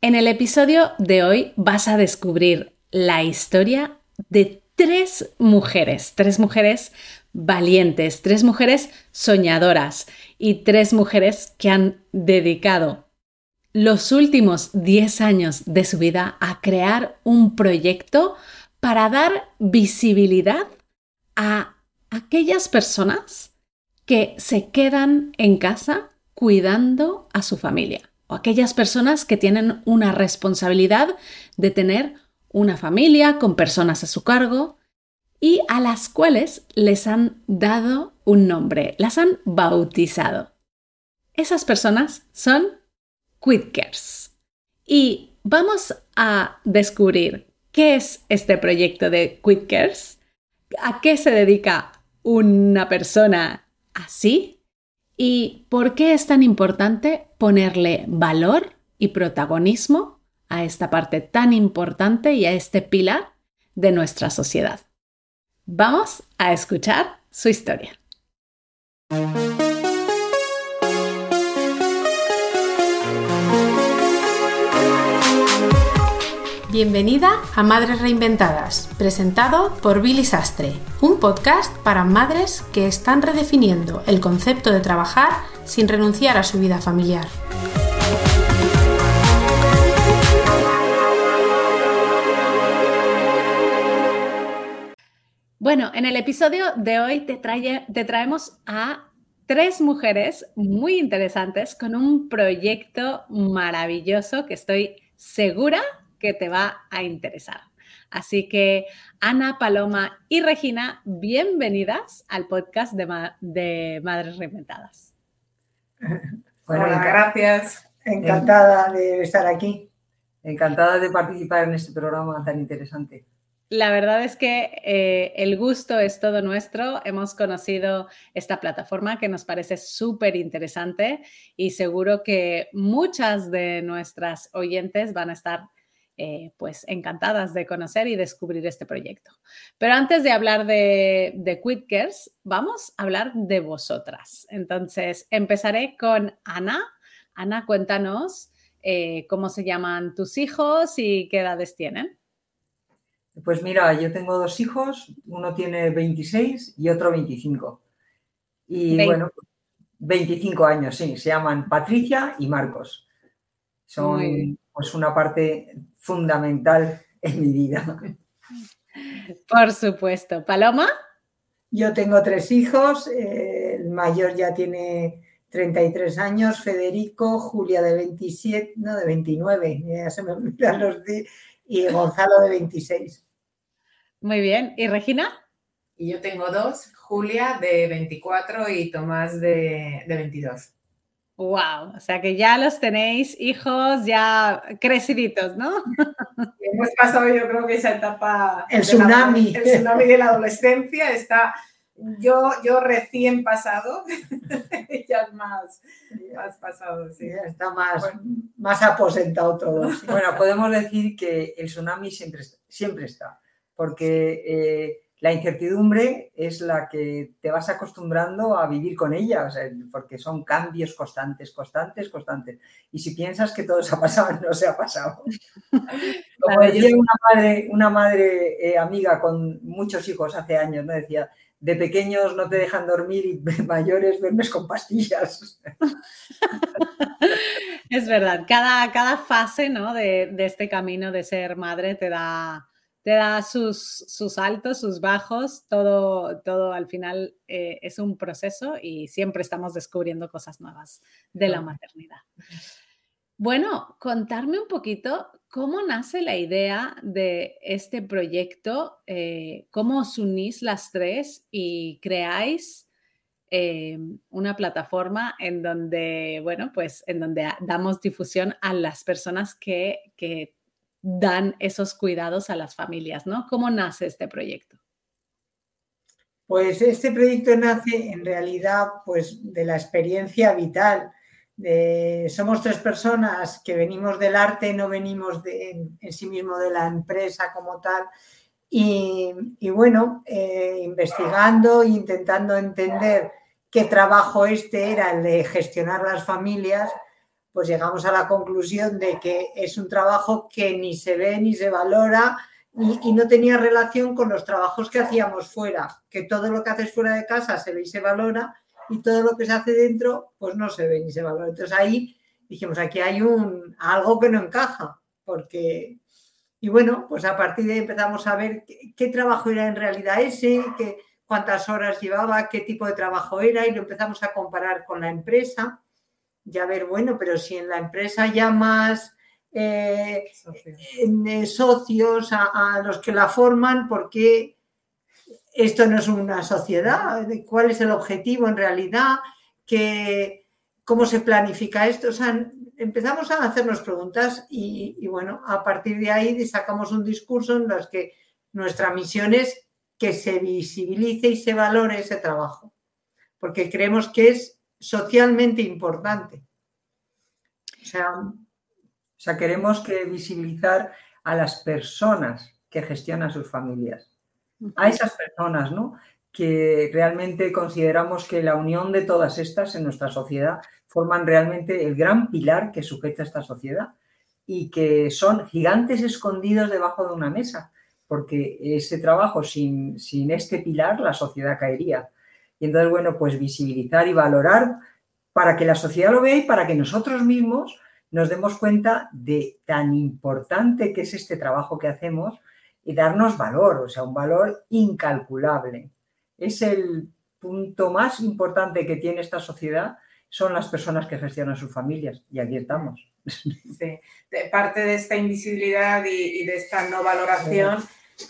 En el episodio de hoy vas a descubrir la historia de tres mujeres, tres mujeres valientes, tres mujeres soñadoras y tres mujeres que han dedicado los últimos 10 años de su vida a crear un proyecto para dar visibilidad a aquellas personas que se quedan en casa cuidando a su familia o aquellas personas que tienen una responsabilidad de tener una familia con personas a su cargo y a las cuales les han dado un nombre, las han bautizado. Esas personas son Quidkers. Y vamos a descubrir qué es este proyecto de Quidkers, a qué se dedica una persona así ¿Y por qué es tan importante ponerle valor y protagonismo a esta parte tan importante y a este pilar de nuestra sociedad? Vamos a escuchar su historia. Bienvenida a Madres Reinventadas, presentado por Billy Sastre, un podcast para madres que están redefiniendo el concepto de trabajar sin renunciar a su vida familiar. Bueno, en el episodio de hoy te, te traemos a tres mujeres muy interesantes con un proyecto maravilloso que estoy segura que te va a interesar. Así que Ana, Paloma y Regina, bienvenidas al podcast de, Madres Reinventadas. Bueno, gracias. Encantada de estar aquí. Encantada de participar en este programa tan interesante. La verdad es que eh, el gusto es todo nuestro. Hemos conocido esta plataforma que nos parece súper interesante y seguro que muchas de nuestras oyentes van a estar eh, pues encantadas de conocer y descubrir este proyecto. Pero antes de hablar de, de Quitkers, vamos a hablar de vosotras. Entonces, empezaré con Ana. Ana, cuéntanos eh, cómo se llaman tus hijos y qué edades tienen. Pues mira, yo tengo dos hijos, uno tiene 26 y otro 25. Y bueno, 25 años, sí, se llaman Patricia y Marcos. Son pues una parte fundamental en mi vida. Por supuesto. ¿Paloma? Yo tengo tres hijos, eh, el mayor ya tiene 33 años, Federico, Julia de 27, no, de 29, ya se me olvidan los y Gonzalo de 26. Muy bien. ¿Y Regina? Y yo tengo dos, Julia de 24 y Tomás de, de 22. Wow, o sea que ya los tenéis hijos ya creciditos, ¿no? Hemos pasado yo creo que esa etapa... El tsunami. el tsunami de la adolescencia está... Yo, yo recién pasado, ya más, más pasado, sí. está más, más aposentado todo. Bueno, podemos decir que el tsunami siempre, siempre está, porque eh, la incertidumbre es la que te vas acostumbrando a vivir con ella, porque son cambios constantes, constantes, constantes. Y si piensas que todo se ha pasado, no se ha pasado. Como decía una madre, una madre eh, amiga con muchos hijos hace años, ¿no? decía, de pequeños no te dejan dormir y de mayores duermes con pastillas. Es verdad, cada, cada fase ¿no? de, de este camino de ser madre te da te da sus, sus altos, sus bajos, todo, todo al final eh, es un proceso y siempre estamos descubriendo cosas nuevas de la maternidad. Bueno, contarme un poquito cómo nace la idea de este proyecto, eh, cómo os unís las tres y creáis eh, una plataforma en donde, bueno, pues en donde damos difusión a las personas que, que dan esos cuidados a las familias, ¿no? ¿Cómo nace este proyecto? Pues este proyecto nace en realidad pues de la experiencia vital. somos tres personas que venimos del arte, no venimos de, en, sí mismo de la empresa como tal. Y, bueno, eh, investigando e intentando entender qué trabajo este era el de gestionar las familias, pues llegamos a la conclusión de que es un trabajo que ni se ve ni se valora y, no tenía relación con los trabajos que hacíamos fuera, que todo lo que haces fuera de casa se ve y se valora y todo lo que se hace dentro pues no se ve ni se valora. Entonces ahí dijimos, aquí hay un, algo que no encaja, porque... Y bueno, pues a partir de ahí empezamos a ver qué, trabajo era en realidad ese, qué, cuántas horas llevaba, qué tipo de trabajo era y lo empezamos a comparar con la empresa. Ya ver, bueno, pero si en la empresa ya más eh, eh, socios, a, los que la forman, porque esto no es una sociedad, cuál es el objetivo en realidad, cómo se planifica esto. O sea, empezamos a hacernos preguntas y, bueno, a partir de ahí sacamos un discurso en el que nuestra misión es que se visibilice y se valore ese trabajo, porque creemos que es socialmente importante. O sea, o sea, queremos que visibilizar a las personas que gestionan sus familias, a esas personas, ¿no? Que realmente consideramos que la unión de todas estas en nuestra sociedad forman realmente el gran pilar que sujeta esta sociedad y que son gigantes escondidos debajo de una mesa, porque ese trabajo sin, sin este pilar la sociedad caería. Y entonces, bueno, pues visibilizar y valorar para que la sociedad lo vea y para que nosotros mismos nos demos cuenta de tan importante que es este trabajo que hacemos y darnos valor, o sea, un valor incalculable. Es el punto más importante que tiene esta sociedad, son las personas que gestionan sus familias y aquí estamos. Sí. Parte de esta invisibilidad y, de esta no valoración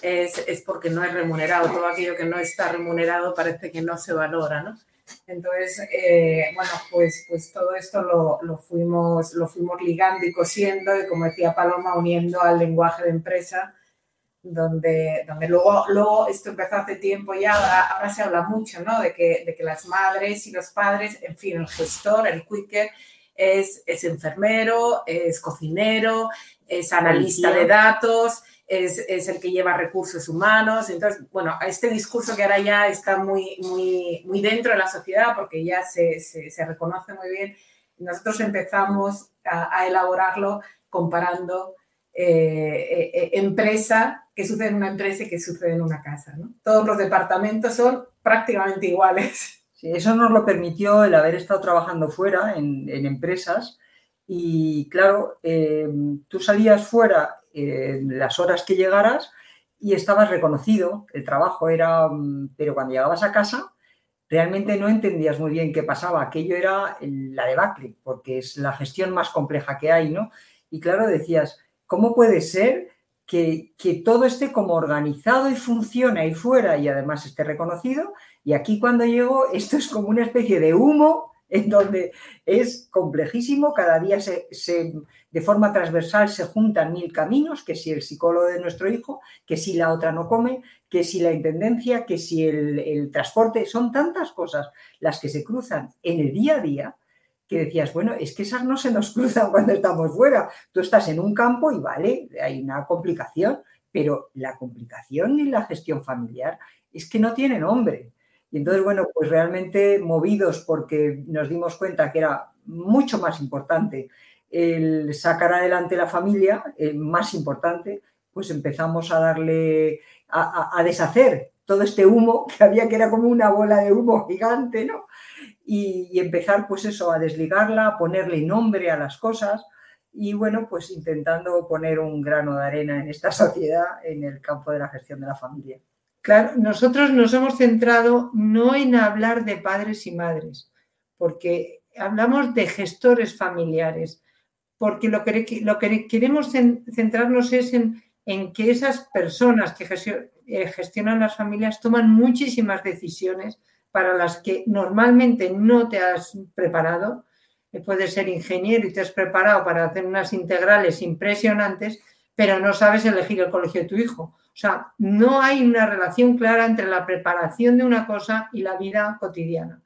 es, es, porque no es remunerado. Todo aquello que no está remunerado parece que no se valora, ¿no? Entonces, eh, bueno, pues, pues todo esto lo, lo, fuimos, lo fuimos ligando y cosiendo y, como decía Paloma, uniendo al lenguaje de empresa, donde, donde luego, luego esto empezó hace tiempo ya, ahora, se habla mucho, ¿no? De que, de que las madres y los padres, en fin, el gestor, el quicker, es, es enfermero, es cocinero, es analista de datos, es, el que lleva recursos humanos. Entonces, bueno, este discurso que ahora ya está muy, muy, muy dentro de la sociedad porque ya se, se, reconoce muy bien, nosotros empezamos a, elaborarlo comparando eh, eh, empresa, qué sucede en una empresa y qué sucede en una casa. Todos los departamentos son prácticamente iguales. Sí, eso nos lo permitió el haber estado trabajando fuera en, en empresas y claro, eh, tú salías fuera las horas que llegaras y estabas reconocido, el trabajo era, mm, pero cuando llegabas a casa realmente no entendías muy bien qué pasaba, aquello era la debacle, porque es la gestión más compleja que hay, ¿no? Y claro, decías, ¿cómo puede ser que, que todo esté como organizado y funcione ahí fuera y además esté reconocido? Y aquí cuando llego, esto es como una especie de humo en donde es complejísimo, cada día se, de forma transversal se juntan mil caminos, que si el psicólogo de nuestro hijo, que si la otra no come, que si la intendencia, que si el, transporte, son tantas cosas las que se cruzan en el día a día que decías, bueno, es que esas no se nos cruzan cuando estamos fuera. Tú estás en un campo y vale, hay una complicación, pero la complicación en la gestión familiar es que no tiene nombre. Y entonces, bueno, pues realmente movidos porque nos dimos cuenta que era mucho más importante el sacar adelante la familia, más importante, pues empezamos a darle, a, deshacer todo este humo que había que era como una bola de humo gigante, ¿no? Y, y, empezar pues eso, a desligarla, a ponerle nombre a las cosas y bueno, pues intentando poner un grano de arena en esta sociedad en el campo de la gestión de la familia. Claro, nosotros nos hemos centrado no en hablar de padres y madres, porque hablamos de gestores familiares, porque lo que, lo que queremos centrarnos es en, que esas personas que eh, gestionan las familias toman muchísimas decisiones para las que normalmente no te has preparado. Eh, puedes ser ingeniero y te has preparado para hacer unas integrales impresionantes, pero no sabes elegir el colegio de tu hijo o sea, no hay una relación clara entre la preparación de una cosa y la vida cotidiana.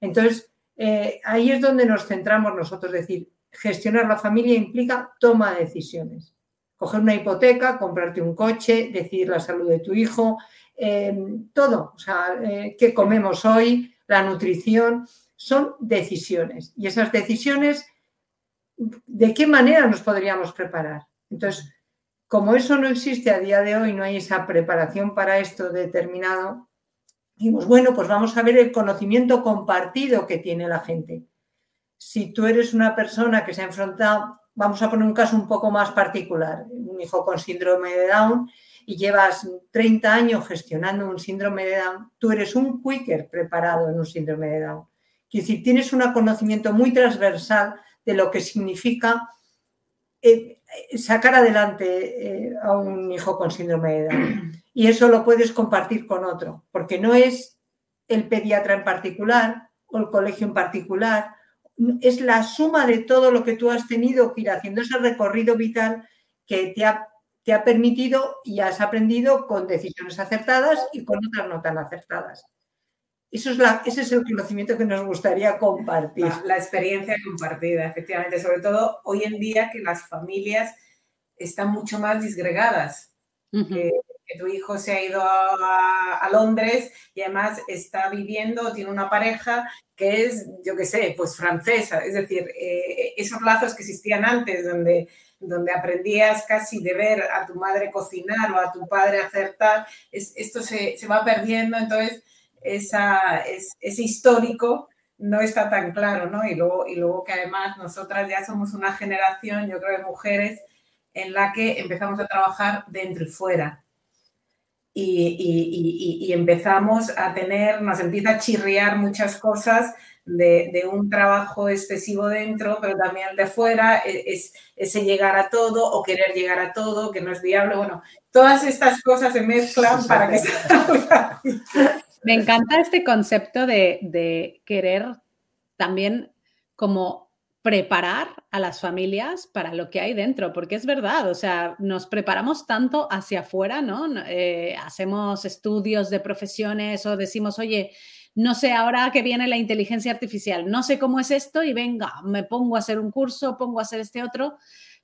Entonces, eh, ahí es donde nos centramos nosotros, es decir, gestionar la familia implica toma de decisiones. Coger una hipoteca, comprarte un coche, decidir la salud de tu hijo, eh, todo, o sea, eh, qué comemos hoy, la nutrición, son decisiones. Y esas decisiones ¿de qué manera nos podríamos preparar? Entonces, como eso no existe a día de hoy, no hay esa preparación para esto determinado, dijimos, bueno, pues vamos a ver el conocimiento compartido que tiene la gente. Si tú eres una persona que se ha enfrentado, vamos a poner un caso un poco más particular, un hijo con síndrome de Down y llevas 30 años gestionando un síndrome de Down, tú eres un quicker preparado en un síndrome de Down. Es decir, tienes un conocimiento muy transversal de lo que significa eh, sacar adelante eh, a un hijo con síndrome de Down. Y eso lo puedes compartir con otro, porque no es el pediatra en particular o el colegio en particular, es la suma de todo lo que tú has tenido que ir haciendo, ese recorrido vital que te ha, te ha permitido y has aprendido con decisiones acertadas y con otras no tan acertadas. Eso es la, ese es el conocimiento que nos gustaría compartir. La, experiencia compartida, efectivamente. Sobre todo hoy en día que las familias están mucho más disgregadas. que, tu hijo se ha ido a, Londres y además está viviendo, tiene una pareja que es, yo qué sé, pues francesa. Es decir, eh, esos lazos que existían antes, donde, donde aprendías casi de ver a tu madre cocinar o a tu padre hacer tal, esto se, se va perdiendo. Entonces, esa, es, ese histórico no está tan claro, ¿no? Y luego, y luego que además nosotras ya somos una generación, yo creo, de mujeres en la que empezamos a trabajar dentro y fuera. Y, y, empezamos a tener, nos empieza a chirriar muchas cosas de, de, un trabajo excesivo dentro, pero también de fuera, e, es, ese llegar a todo o querer llegar a todo, que no es viable. Bueno, todas estas cosas se mezclan para que salga. Me encanta este concepto de, querer también como preparar a las familias para lo que hay dentro, porque es verdad, o sea, nos preparamos tanto hacia afuera, ¿no? Eh, hacemos estudios de profesiones o decimos, oye, no sé ahora que viene la inteligencia artificial, no sé cómo es esto y venga, me pongo a hacer un curso, pongo a hacer este otro,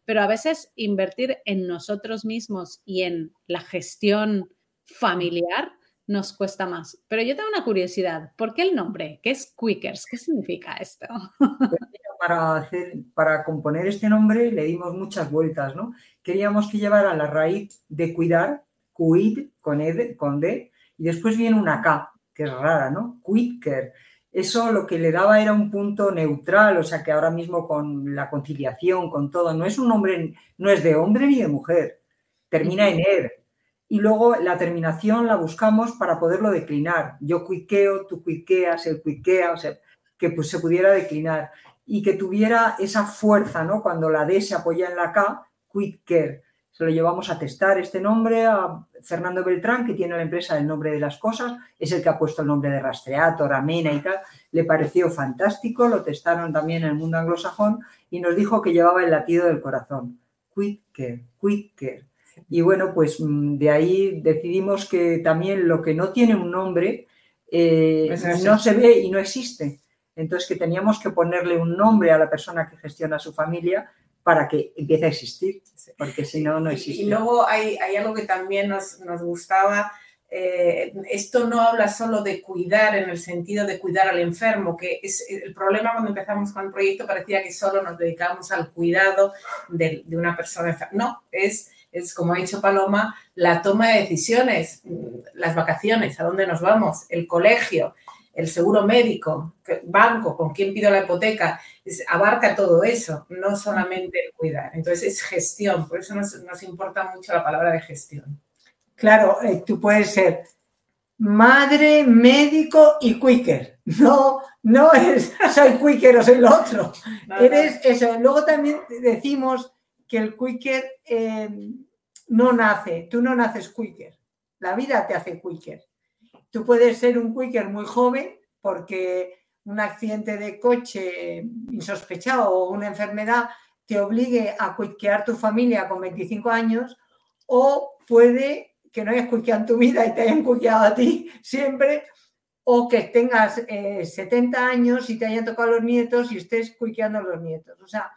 pero a veces invertir en nosotros mismos y en la gestión familiar nos cuesta más. Pero yo tengo una curiosidad, ¿por qué el nombre? ¿Qué es Quickers? ¿Qué significa esto? Pues para, hacer, para componer este nombre le dimos muchas vueltas, ¿no? Queríamos que llevara la raíz de cuidar, cuid, con, ed, con D, y después viene una K, que es rara, ¿no? Quicker. Eso lo que le daba era un punto neutral, o sea que ahora mismo con la conciliación, con todo, no es un nombre, no es de hombre ni de mujer, termina en er, y luego la terminación la buscamos para poderlo declinar. Yo cuiqueo, tú cuiqueas, él cuiquea, o sea, que pues se pudiera declinar y que tuviera esa fuerza, ¿no? Cuando la D se apoya en la K, quicker. Se lo llevamos a testar este nombre a Fernando Beltrán, que tiene la empresa del nombre de las cosas, es el que ha puesto el nombre de Rastreator, Amena y tal. Le pareció fantástico, lo testaron también en el mundo anglosajón y nos dijo que llevaba el latido del corazón. Quicker, quicker. Y bueno, pues mm, de ahí decidimos que también lo que no tiene un nombre eh, no se ve y no existe. Entonces que teníamos que ponerle un nombre a la persona que gestiona su familia para que empiece a existir, porque si no, no existe. Y luego hay, hay algo que también nos, nos gustaba, eh, esto no habla solo de cuidar en el sentido de cuidar al enfermo, que es el problema cuando empezamos con el proyecto parecía que solo nos dedicábamos al cuidado de, de una persona enferma. No, es es, como ha dicho Paloma, la toma de decisiones, las vacaciones, a dónde nos vamos, el colegio, el seguro médico, banco, con quién pido la hipoteca, abarca todo eso, no solamente el cuidar. Entonces es gestión, por eso nos, importa mucho la palabra de gestión. Claro, eh, tú puedes ser madre, médico y quicker. No, no es soy quicker o soy lo otro. Eres eso. Luego también decimos que el quicker eh, no nace, tú no naces quicker, la vida te hace quicker. Tú puedes ser un quicker muy joven porque un accidente de coche insospechado o una enfermedad te obligue a quickear tu familia con 25 años o puede que no hayas quickeado en tu vida y te hayan quickeado a ti siempre o que tengas 70 eh, años y te hayan tocado los nietos y estés quickeando a los nietos. O sea,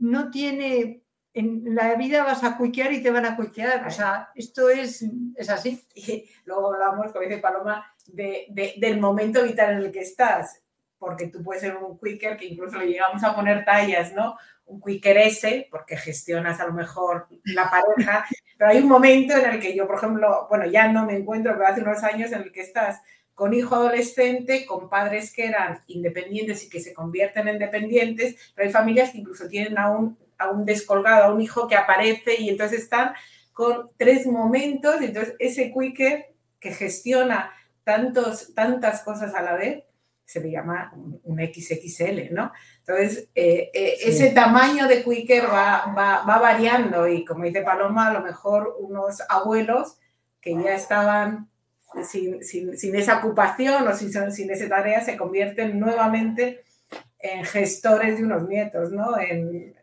no tiene en la vida vas a cuiquear y te van a cuiquear. O sea, esto es, es así. Y luego hablamos, como dice Paloma, de, del momento vital en el que estás. porque tú puedes ser un quicker que incluso le llegamos a poner tallas, ¿no? Un quicker S, porque gestionas a lo mejor la pareja, pero hay un momento en el que yo, por ejemplo, bueno, ya no me encuentro, pero hace unos años en el que estás con hijo adolescente, con padres que eran independientes y que se convierten en dependientes, pero hay familias que incluso tienen a un, a un descolgado, a un hijo que aparece y entonces están con tres momentos, y entonces ese quicker que gestiona tantos, tantas cosas a la vez, se le llama un, XXL, ¿no? Entonces, eh, eh, ese tamaño de quicker va, va, va, variando y como dice Paloma, a lo mejor unos abuelos que ya estaban sin, sin, sin esa ocupación o sin, sin esa tarea se convierten nuevamente en gestores de unos nietos, ¿no? En,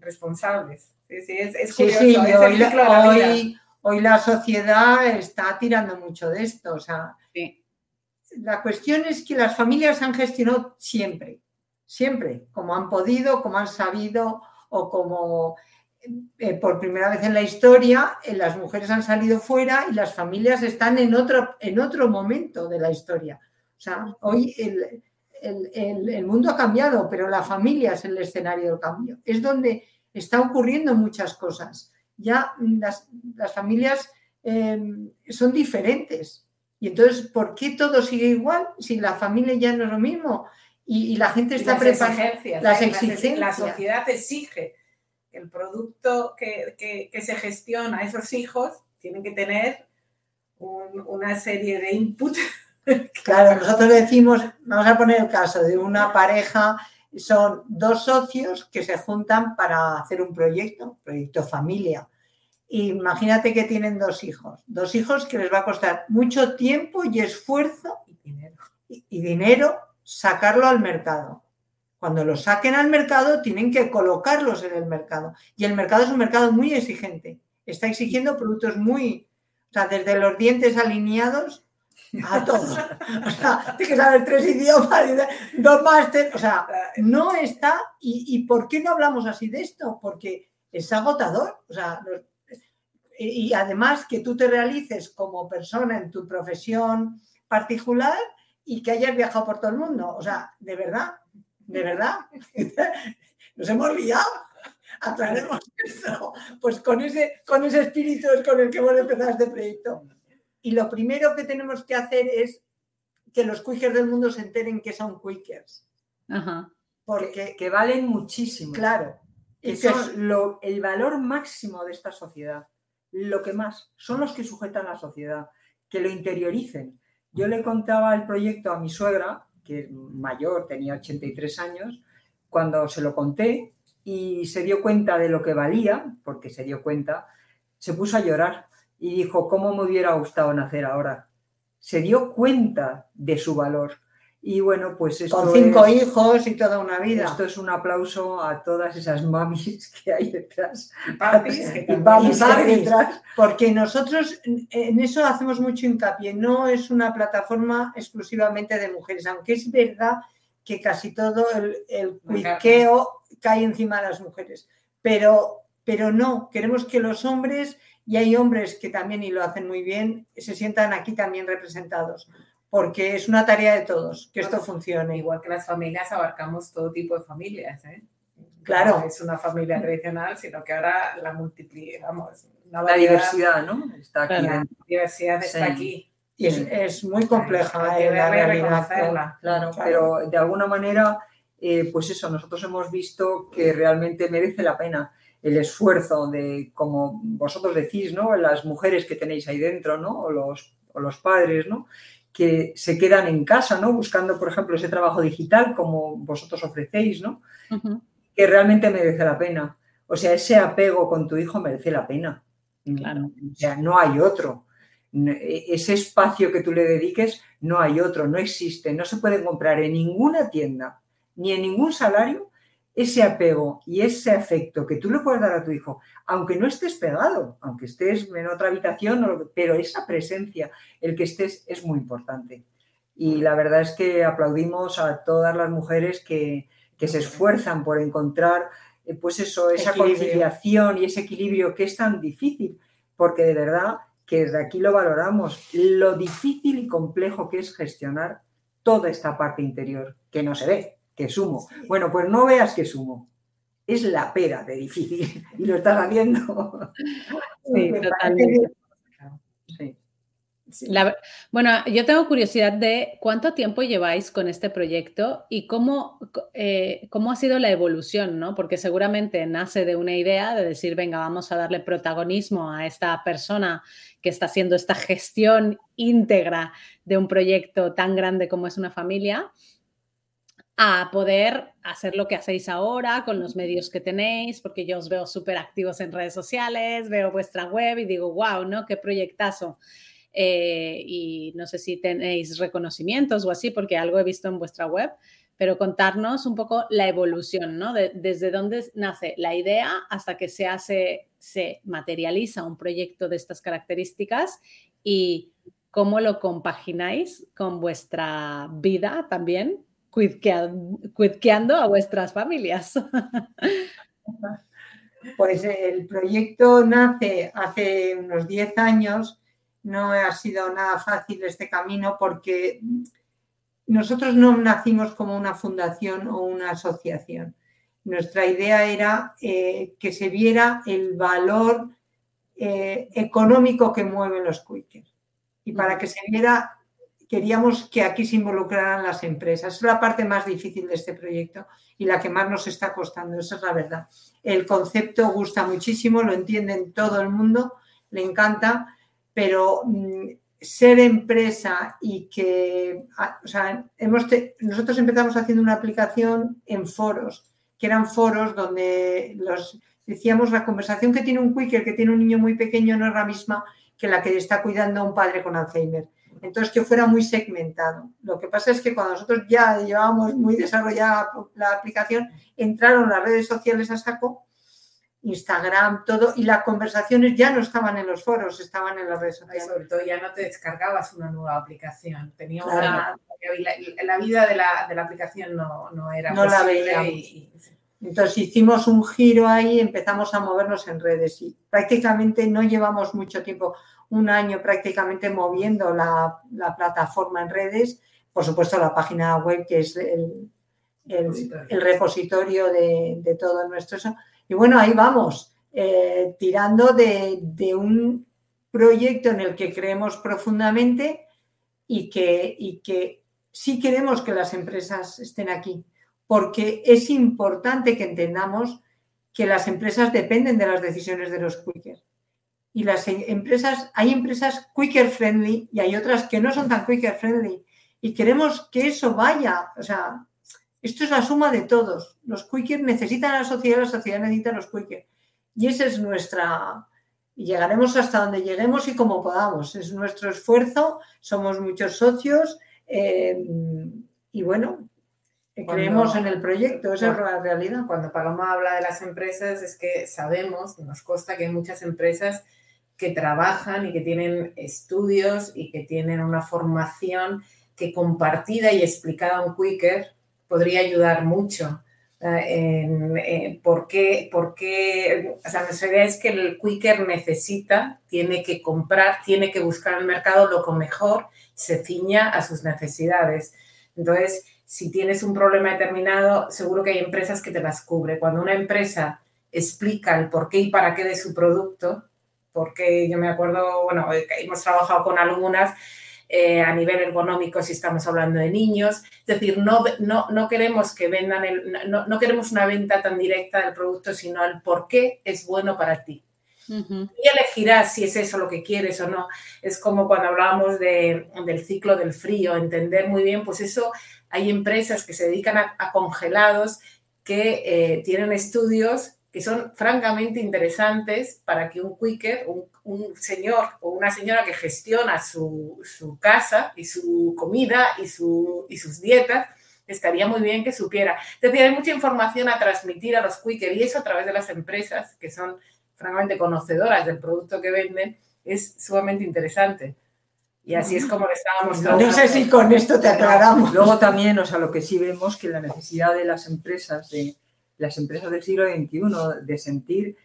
responsables. Sí, sí, es, es curioso. Sí, sí, hoy, la, hoy, la sociedad está tirando mucho de esto. O sea, la cuestión es que las familias han gestionado siempre, siempre, como han podido, como han sabido o como eh, por primera vez en la historia eh, las mujeres han salido fuera y las familias están en otro, en otro momento de la historia. O sea, hoy el, el, mundo ha cambiado, pero la familia es el escenario del cambio. Es donde está ocurriendo muchas cosas. Ya las, familias em, son diferentes. Y entonces, ¿por qué todo sigue igual si la familia ya no es lo mismo? Y, la gente está preparada. Las exigencias. La sociedad exige que el producto que, se gestiona a esos hijos tiene que tener una serie de inputs Claro, nosotros decimos, vamos a poner el caso de una pareja, son dos socios que se juntan para hacer un proyecto, proyecto familia. Imagínate que tienen dos hijos, dos hijos que les va a costar mucho tiempo y esfuerzo y dinero, sacarlo al mercado. Cuando lo saquen al mercado, tienen que colocarlos en el mercado. Y el mercado es un mercado muy exigente. Está exigiendo productos muy, o sea, desde los dientes alineados a todos. O sea, tienes que saber tres idiomas, dos máster. O sea, no está. Y, por qué no hablamos así de esto? Porque es agotador. O sea, y además que tú te realices como persona en tu profesión particular y que hayas viajado por todo el mundo. O sea, de verdad, de verdad. Nos hemos liado. Aclaremos esto. Pues con ese, con ese espíritu es con el que hemos empezado este proyecto. Y lo primero que tenemos que hacer es que los quickers del mundo se enteren que son quickers. Porque que, valen muchísimo. Claro. Y son lo, el valor máximo de esta sociedad. Lo que más. Son los que sujetan la sociedad. Que lo interioricen. Yo le contaba el proyecto a mi suegra, que es mayor, tenía 83 años, cuando se lo conté y se dio cuenta de lo que valía, porque se dio cuenta, se puso a llorar y dijo, ¿cómo me hubiera gustado nacer ahora? Se dio cuenta de su valor. Y bueno, pues esto Con cinco hijos y toda una vida. Esto es un aplauso a todas esas mamis que hay detrás. Y papis, detrás. Porque nosotros en eso hacemos mucho hincapié. No es una plataforma exclusivamente de mujeres, aunque es verdad que casi todo el, el cae encima de las mujeres. Pero, pero no, queremos que los hombres y hay hombres que también, y lo hacen muy bien, se sientan aquí también representados, porque es una tarea de todos que esto funcione. Igual que las familias abarcamos todo tipo de familias, ¿eh? Claro. No es una familia tradicional, sino que ahora la multiplicamos. La diversidad, ¿no? Está aquí. La diversidad está aquí. Y es, muy compleja hay, la realidad. Claro, pero de alguna manera, eh, pues eso, nosotros hemos visto que realmente merece la pena el esfuerzo de, como vosotros decís, ¿no? Las mujeres que tenéis ahí dentro, ¿no? O los, los padres, ¿no? Que se quedan en casa, ¿no? Buscando, por ejemplo, ese trabajo digital como vosotros ofrecéis, ¿no? Que realmente merece la pena. O sea, ese apego con tu hijo merece la pena. Claro. O sea, no hay otro. E, ese espacio que tú le dediques, no hay otro, no existe. No se puede comprar en ninguna tienda, ni en ningún salario, ese apego y ese afecto que tú le puedes dar a tu hijo, aunque no estés pegado, aunque estés en otra habitación, pero esa presencia, el que estés, es muy importante. Y la verdad es que aplaudimos a todas las mujeres que, se esfuerzan por encontrar, eh, pues eso, esa conciliación y ese equilibrio que es tan difícil, porque de verdad que desde aquí lo valoramos, lo difícil y complejo que es gestionar toda esta parte interior que no se ve, que es humo. Bueno, pues no veas que es humo. Es la pera de difícil y lo estás haciendo. Sí, totalmente. Sí bueno, yo tengo curiosidad de cuánto tiempo lleváis con este proyecto y cómo, eh, cómo ha sido la evolución, ¿no? Porque seguramente nace de una idea de decir, venga, vamos a darle protagonismo a esta persona que está haciendo esta gestión íntegra de un proyecto tan grande como es una familia, a poder hacer lo que hacéis ahora con los medios que tenéis, porque yo os veo súper activos en redes sociales, veo vuestra web y digo, wow, ¿no? Qué proyectazo. Eh, y no sé si tenéis reconocimientos o así, porque algo he visto en vuestra web, pero contarnos un poco la evolución, ¿no? desde dónde nace la idea hasta que se hace, se materializa un proyecto de estas características y cómo lo compagináis con vuestra vida también, cuidqueando a vuestras familias. Pues el proyecto nace hace unos 10 años no ha sido nada fácil este camino porque nosotros no nacimos como una fundación o una asociación. Nuestra idea era eh, que se viera el valor eh, económico que mueven los quickers. Y para que se viera, queríamos que aquí se involucraran las empresas. Es la parte más difícil de este proyecto y la que más nos está costando, esa es la verdad. El concepto gusta muchísimo, lo entienden todo el mundo, le encanta, pero mm, ser empresa y que, ah, o sea, hemos nosotros empezamos haciendo una aplicación en foros, que eran foros donde los decíamos la conversación que tiene un quicker que tiene un niño muy pequeño no es la misma que la que está cuidando a un padre con Alzheimer. Entonces, que fuera muy segmentado. Lo que pasa es que cuando nosotros ya llevábamos muy desarrollada la aplicación, entraron las redes sociales a saco Instagram, todo, y las conversaciones ya no estaban en los foros, estaban en las redes sociales. sobre todo ya no te descargabas una nueva aplicación. Tenía una, la, vida de la, de la aplicación no, no, era no la veíamos. Entonces hicimos un giro ahí, empezamos a movernos en redes y prácticamente no llevamos mucho tiempo, un año prácticamente moviendo la, la plataforma en redes, por supuesto la página web que es el, el, repositorio. de, de todo nuestro y bueno, ahí vamos, eh, tirando de, un proyecto en el que creemos profundamente y que, y que sí queremos que las empresas estén aquí, porque es importante que entendamos que las empresas dependen de las decisiones de los quicker. Y las empresas, hay empresas quicker friendly y hay otras que no son tan quicker friendly. Y queremos que eso vaya, o sea, esto es la suma de todos. Los quickers necesitan a la sociedad, la sociedad necesita a los quickers. Y esa es nuestra... Y llegaremos hasta donde lleguemos y como podamos. Es nuestro esfuerzo, somos muchos socios eh, y bueno, creemos en el proyecto, esa es la realidad. Cuando Paloma habla de las empresas es que sabemos, nos consta que hay muchas empresas que trabajan y que tienen estudios y que tienen una formación que compartida y explicada un quicker podría ayudar mucho. Eh, en, ¿por, qué, ¿Por? O sea, nuestra idea es que el quicker necesita, tiene que comprar, tiene que buscar en el mercado lo que mejor se ciña a sus necesidades. Entonces, si tienes un problema determinado, seguro que hay empresas que te las cubre. Cuando una empresa explica el por qué y para qué de su producto, porque yo me acuerdo, bueno, hemos trabajado con algunas eh, a nivel ergonómico si estamos hablando de niños. Es decir, no, no, no queremos que vendan, el, no, no, queremos una venta tan directa del producto, sino el por qué es bueno para ti. Y elegirás si es eso lo que quieres o no. Es como cuando hablábamos de, del ciclo del frío, entender muy bien, pues eso, hay empresas que se dedican a, congelados que eh, tienen estudios que son francamente interesantes para que un quicker, un, señor o una señora que gestiona su, casa y su comida y, su, y sus dietas, estaría muy bien que supiera. Es decir, hay mucha información a transmitir a los quicker y eso a través de las empresas que son francamente conocedoras del producto que venden es sumamente interesante. Y así es como le estábamos No sé si con esto te aclaramos. Luego también, o sea, lo que sí vemos que la necesidad de las empresas de las empresas del siglo XXI, de sentir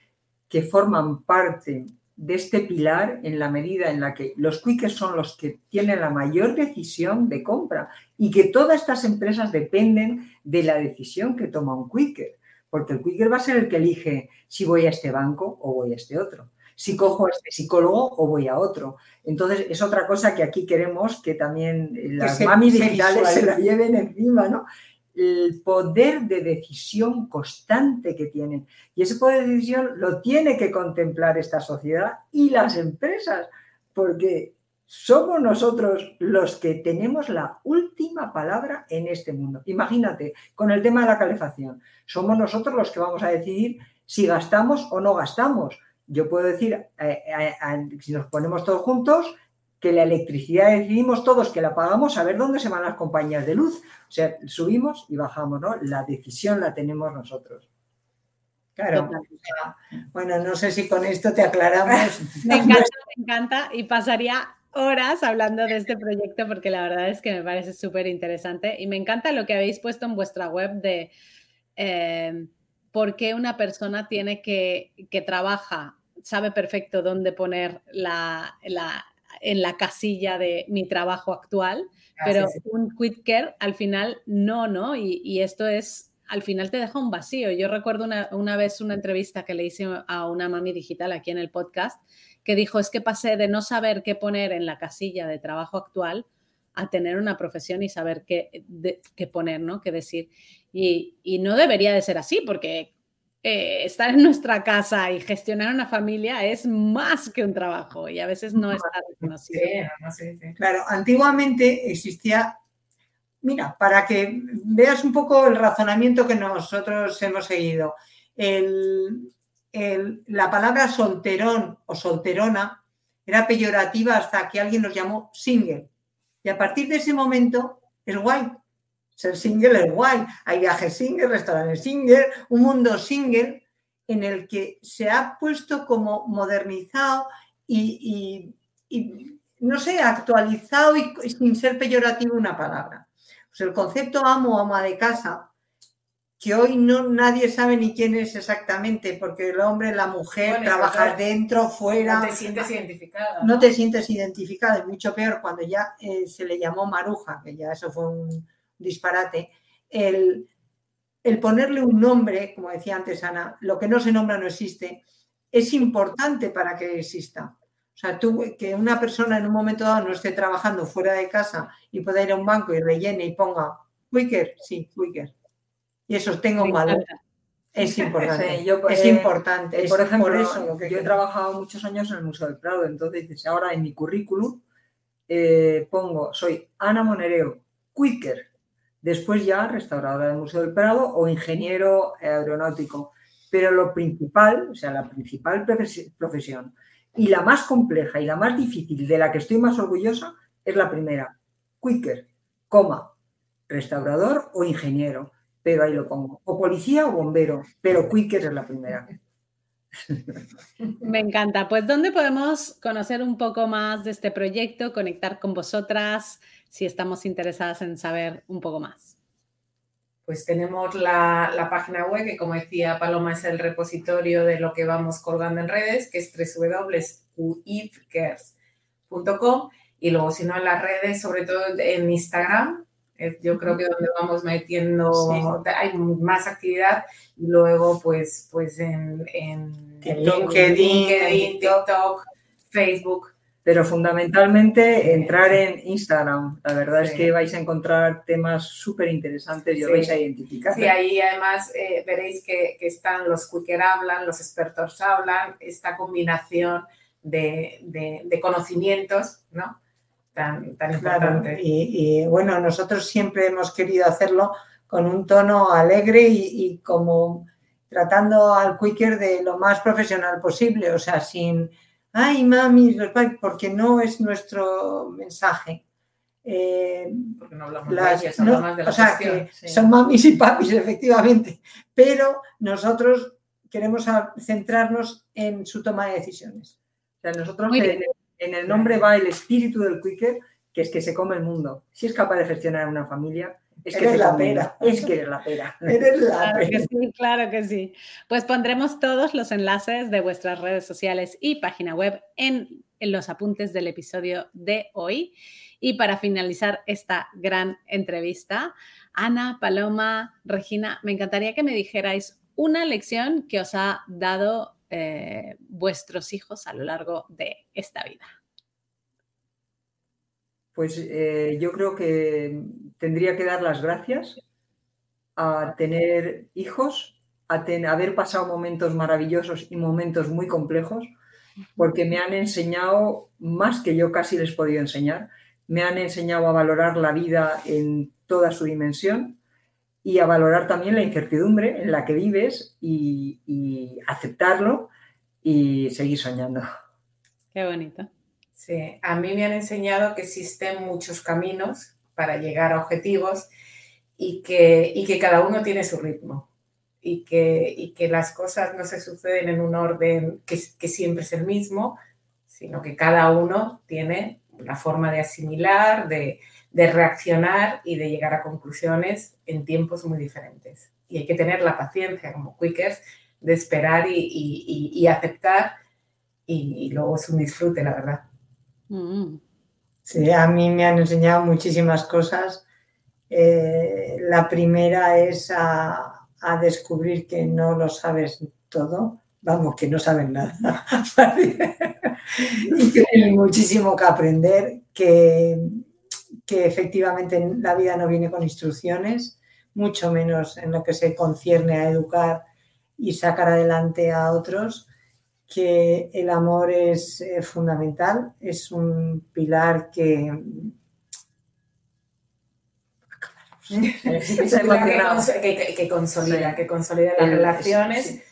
que forman parte de este pilar en la medida en la que los quickers son los que tienen la mayor decisión de compra y que todas estas empresas dependen de la decisión que toma un quicker, porque el quicker va a ser el que elige si voy a este banco o voy a este otro, si cojo a este psicólogo o voy a otro. Entonces es otra cosa que aquí queremos que también las mamis digitales se la lleven encima, ¿no? El poder de decisión constante que tienen. Y ese poder de decisión lo tiene que contemplar esta sociedad y las empresas, porque somos nosotros los que tenemos la última palabra en este mundo. Imagínate, con el tema de la calefacción, somos nosotros los que vamos a decidir si gastamos o no gastamos. Yo puedo decir, eh, eh, eh, si nos ponemos todos juntos, que la electricidad decidimos todos que la pagamos, a ver dónde se van las compañías de luz. O sea, subimos y bajamos, ¿no? La decisión la tenemos nosotros. Claro. Bueno, no sé si con esto te aclaramos. me encanta, me encanta y pasaría horas hablando de este proyecto porque la verdad es que me parece súper interesante y me encanta lo que habéis puesto en vuestra web de eh, por qué una persona tiene que, que trabaja, sabe perfecto dónde poner la, la en la casilla de mi trabajo actual, pero un quit care al final no, ¿no? Y, esto es, al final te deja un vacío. Yo recuerdo una, vez una entrevista que le hice a una mami digital aquí en el podcast que dijo, es que pasé de no saber qué poner en la casilla de trabajo actual a tener una profesión y saber qué, qué poner, ¿no? Qué decir. Y, y, no debería de ser así, porque eh, estar en nuestra casa y gestionar una familia es más que un trabajo y a veces no está reconocido. Claro, antiguamente existía, mira, para que veas un poco el razonamiento que nosotros hemos seguido, la palabra solterón o solterona era peyorativa hasta que alguien nos llamó single. Y a partir de ese momento es guay, ser single es guay. Hay viajes single, restaurantes single, un mundo single en el que se ha puesto como modernizado y, no sé, actualizado y, sin ser peyorativo una palabra. Pues el concepto amo o ama de casa, que hoy no nadie sabe ni quién es exactamente, porque el hombre, la mujer, trabajar dentro, fuera. No te sientes identificada. No, te sientes identificada, es mucho peor cuando ya eh, se le llamó maruja, que ya eso fue un, disparate, el, ponerle un nombre, como decía antes Ana, lo que no se nombra no existe, es importante para que exista. O sea, tú, que una persona en un momento dado no esté trabajando fuera de casa y pueda ir a un banco y rellene y ponga Quicker, sí, Quicker. Y eso tenga un valor. Es importante. yo, es eh, importante. por ejemplo, yo he trabajado muchos años en el Museo del Prado, entonces ahora en mi currículum eh, pongo, soy Ana Monereo, Quicker, después ya restauradora del Museo del Prado o ingeniero aeronáutico. Pero lo principal, o sea, la principal profesión y la más compleja y la más difícil de la que estoy más orgullosa es la primera, quicker, coma, restaurador o ingeniero, pero ahí lo pongo, o policía o bombero, pero quicker es la primera. Me encanta. Pues, ¿dónde podemos conocer un poco más de este proyecto, conectar con vosotras, si estamos interesadas en saber un poco más? Pues tenemos la, página web, que como decía Paloma, es el repositorio de lo que vamos colgando en redes, que es www.uifcares.com. Y luego, si no, en las redes, sobre todo en Instagram, yo creo que donde vamos metiendo, hay más actividad. Y luego, pues, pues en, en LinkedIn, TikTok, Facebook pero fundamentalmente entrar en Instagram. La verdad es que vais a encontrar temas súper interesantes y os vais a identificar. Sí, ahí además eh, veréis que, están los quicker hablan, los expertos hablan, esta combinación de, conocimientos, ¿no? Tan, tan importante. Y, bueno, nosotros siempre hemos querido hacerlo con un tono alegre y, y como tratando al quicker de lo más profesional posible, o sea, sin ay, mami, porque no es nuestro mensaje. Eh, porque no hablamos de ellas, más de la O sea, que son mamis y papis, efectivamente, pero nosotros queremos centrarnos en su toma de decisiones. O sea, nosotros en, el nombre va el espíritu del quicker, que es que se come el mundo. Si es capaz de gestionar una familia, Es que Eres la pera. Es que eres la pera. Eres la Claro que sí, claro que sí. Pues pondremos todos los enlaces de vuestras redes sociales y página web en, en los apuntes del episodio de hoy. Y para finalizar esta gran entrevista, Ana, Paloma, Regina, me encantaría que me dijerais una lección que os ha dado eh, vuestros hijos a lo largo de esta vida. Pues eh, yo creo que tendría que dar las gracias a tener hijos, a ten- haber pasado momentos maravillosos y momentos muy complejos, porque me han enseñado más que yo casi les podido enseñar. Me han enseñado a valorar la vida en toda su dimensión y a valorar también la incertidumbre en la que vives y, y aceptarlo y seguir soñando. Qué bonito. Sí, a mí me han enseñado que existen muchos caminos para llegar a objetivos y que, y que cada uno tiene su ritmo y que, y que las cosas no se suceden en un orden que, que siempre es el mismo, sino que cada uno tiene la forma de asimilar, de, de reaccionar y de llegar a conclusiones en tiempos muy diferentes. Y hay que tener la paciencia como Quickers de esperar y, y- y- aceptar y luego es un disfrute, la verdad. Mm. Sí, a mí me han enseñado muchísimas cosas. Eh, la primera es a, a descubrir que no lo sabes todo, vamos, que no sabes nada. y que hay muchísimo que aprender, que, que efectivamente la vida no viene con instrucciones, mucho menos en lo que se concierne a educar y sacar adelante a otros que el amor es eh, fundamental, es un pilar que... Que, que- consolida, Sí. que consolida las El- relaciones sí.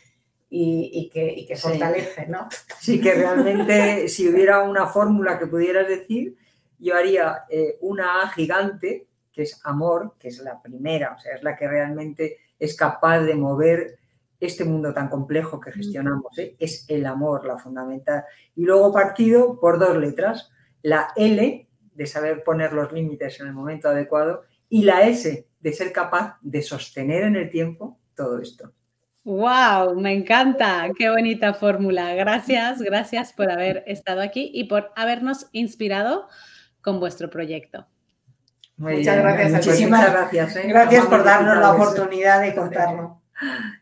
y, y que, y que Sí. fortalece, ¿no? Sí, que realmente si hubiera una fórmula que pudieras decir, yo haría eh, una A gigante, que es amor, que es la primera, o sea, es la que realmente es capaz de mover este mundo tan complejo que gestionamos. ¿eh? Es el amor la fundamental. Y luego partido por dos letras, la L, de saber poner los límites en el momento adecuado, y la S, de ser capaz de sostener en el tiempo todo esto. ¡Wow! Me encanta. Qué bonita fórmula. Gracias, gracias por haber estado aquí y por habernos inspirado con vuestro proyecto. Muy Muchas bien, gracias muchas gracias. ¿eh? Gracias por Amable darnos la oportunidad de contarlo.